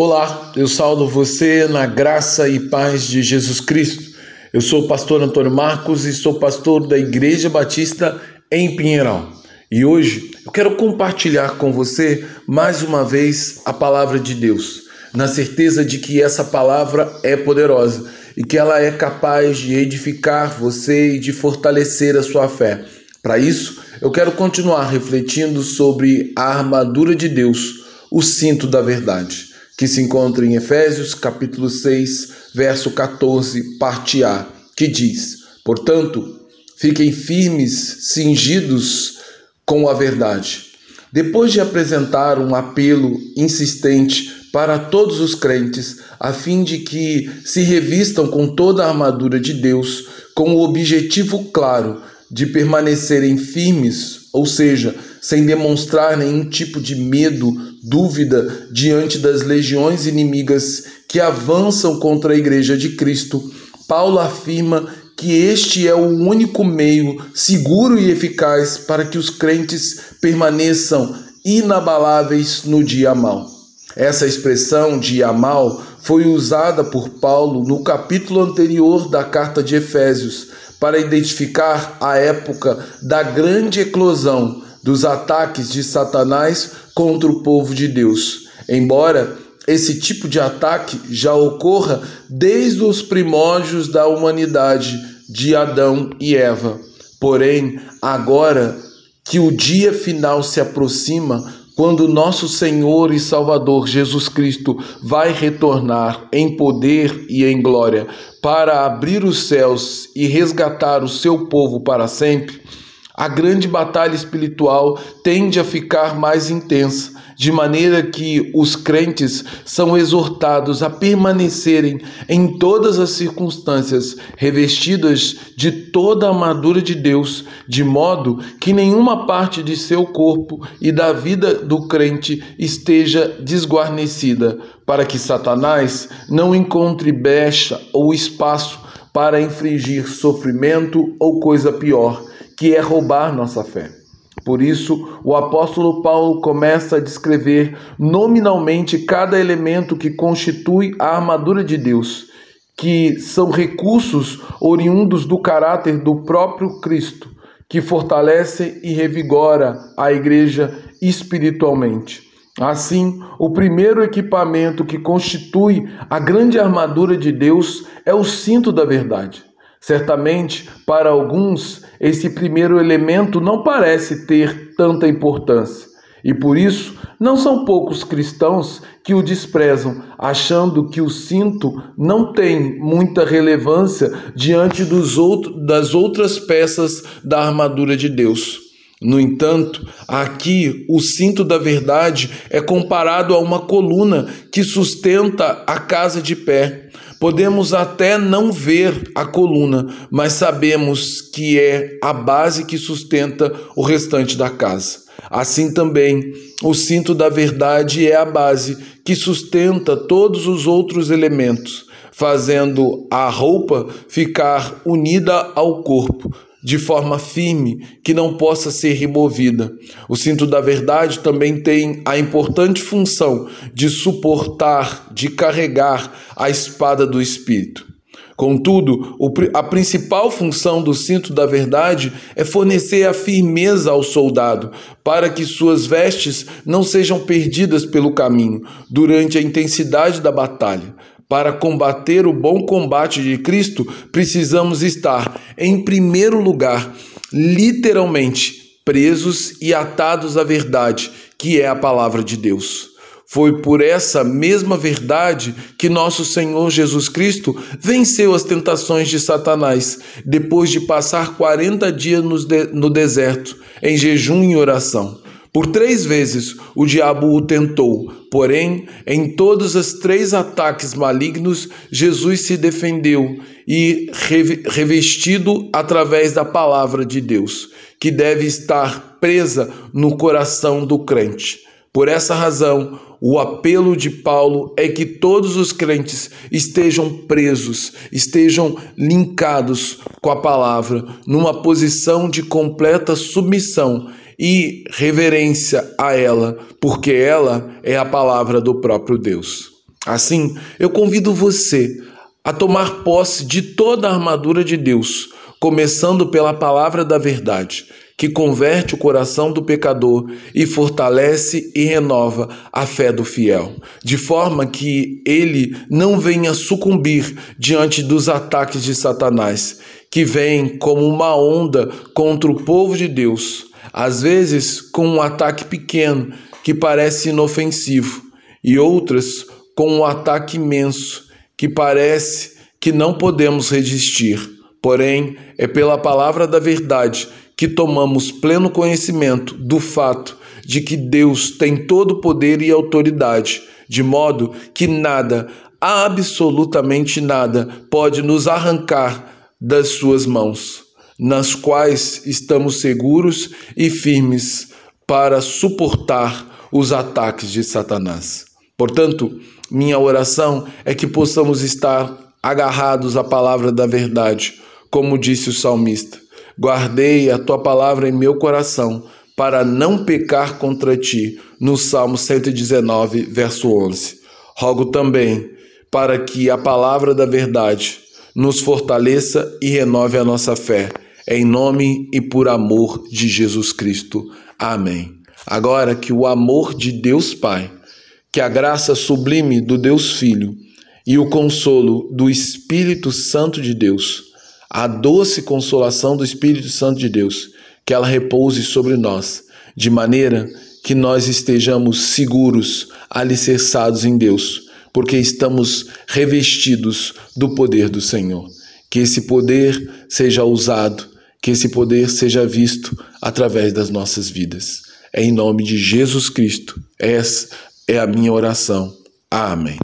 Olá, eu saldo você na graça e paz de Jesus Cristo. Eu sou o pastor Antônio Marcos e sou pastor da Igreja Batista em Pinheiral. E hoje eu quero compartilhar com você mais uma vez a palavra de Deus, na certeza de que essa palavra é poderosa e que ela é capaz de edificar você e de fortalecer a sua fé. Para isso, eu quero continuar refletindo sobre a armadura de Deus, o cinto da verdade que se encontra em Efésios capítulo 6, verso 14, parte A, que diz: Portanto, fiquem firmes, cingidos com a verdade. Depois de apresentar um apelo insistente para todos os crentes, a fim de que se revistam com toda a armadura de Deus, com o objetivo claro de permanecerem firmes, ou seja, sem demonstrar nenhum tipo de medo, dúvida diante das legiões inimigas que avançam contra a Igreja de Cristo, Paulo afirma que este é o único meio seguro e eficaz para que os crentes permaneçam inabaláveis no dia mal. Essa expressão dia mal foi usada por Paulo no capítulo anterior da carta de Efésios para identificar a época da grande eclosão dos ataques de Satanás contra o povo de Deus. Embora esse tipo de ataque já ocorra desde os primórdios da humanidade de Adão e Eva. Porém, agora que o dia final se aproxima, quando nosso Senhor e Salvador Jesus Cristo vai retornar em poder e em glória para abrir os céus e resgatar o seu povo para sempre, a grande batalha espiritual tende a ficar mais intensa, de maneira que os crentes são exortados a permanecerem em todas as circunstâncias revestidas de toda a armadura de Deus, de modo que nenhuma parte de seu corpo e da vida do crente esteja desguarnecida, para que Satanás não encontre brecha ou espaço para infligir sofrimento ou coisa pior que é roubar nossa fé. Por isso, o apóstolo Paulo começa a descrever nominalmente cada elemento que constitui a armadura de Deus, que são recursos oriundos do caráter do próprio Cristo, que fortalece e revigora a igreja espiritualmente. Assim, o primeiro equipamento que constitui a grande armadura de Deus é o cinto da verdade. Certamente, para alguns, esse primeiro elemento não parece ter tanta importância. E por isso, não são poucos cristãos que o desprezam, achando que o cinto não tem muita relevância diante dos outros, das outras peças da armadura de Deus. No entanto, aqui o cinto da verdade é comparado a uma coluna que sustenta a casa de pé. Podemos até não ver a coluna, mas sabemos que é a base que sustenta o restante da casa. Assim também, o cinto da verdade é a base que sustenta todos os outros elementos, fazendo a roupa ficar unida ao corpo de forma firme que não possa ser removida. O cinto da verdade também tem a importante função de suportar, de carregar a espada do Espírito. Contudo, a principal função do cinto da verdade é fornecer a firmeza ao soldado, para que suas vestes não sejam perdidas pelo caminho durante a intensidade da batalha. Para combater o bom combate de Cristo, precisamos estar, em primeiro lugar, literalmente presos e atados à verdade, que é a palavra de Deus. Foi por essa mesma verdade que nosso Senhor Jesus Cristo venceu as tentações de Satanás, depois de passar 40 dias no deserto, em jejum e oração. Por três vezes o diabo o tentou, porém, em todos os três ataques malignos, Jesus se defendeu e revestido através da palavra de Deus, que deve estar presa no coração do crente. Por essa razão, o apelo de Paulo é que todos os crentes estejam presos, estejam linkados com a palavra, numa posição de completa submissão e reverência a ela, porque ela é a palavra do próprio Deus. Assim, eu convido você a tomar posse de toda a armadura de Deus, começando pela palavra da verdade, que converte o coração do pecador e fortalece e renova a fé do fiel, de forma que ele não venha sucumbir diante dos ataques de Satanás, que vem como uma onda contra o povo de Deus, às vezes com um ataque pequeno que parece inofensivo, e outras com um ataque imenso que parece que não podemos resistir. Porém, é pela palavra da verdade que tomamos pleno conhecimento do fato de que Deus tem todo o poder e autoridade, de modo que nada, absolutamente nada, pode nos arrancar das suas mãos, nas quais estamos seguros e firmes para suportar os ataques de Satanás. Portanto, minha oração é que possamos estar agarrados à palavra da verdade, como disse o salmista. Guardei a tua palavra em meu coração para não pecar contra ti, no Salmo 119, verso 11. Rogo também para que a palavra da verdade nos fortaleça e renove a nossa fé. Em nome e por amor de Jesus Cristo. Amém. Agora que o amor de Deus Pai, que a graça sublime do Deus Filho, e o consolo do Espírito Santo de Deus, a doce consolação do Espírito Santo de Deus, que ela repouse sobre nós, de maneira que nós estejamos seguros, alicerçados em Deus, porque estamos revestidos do poder do Senhor. Que esse poder seja usado, que esse poder seja visto através das nossas vidas. É em nome de Jesus Cristo. Essa é a minha oração. Amém.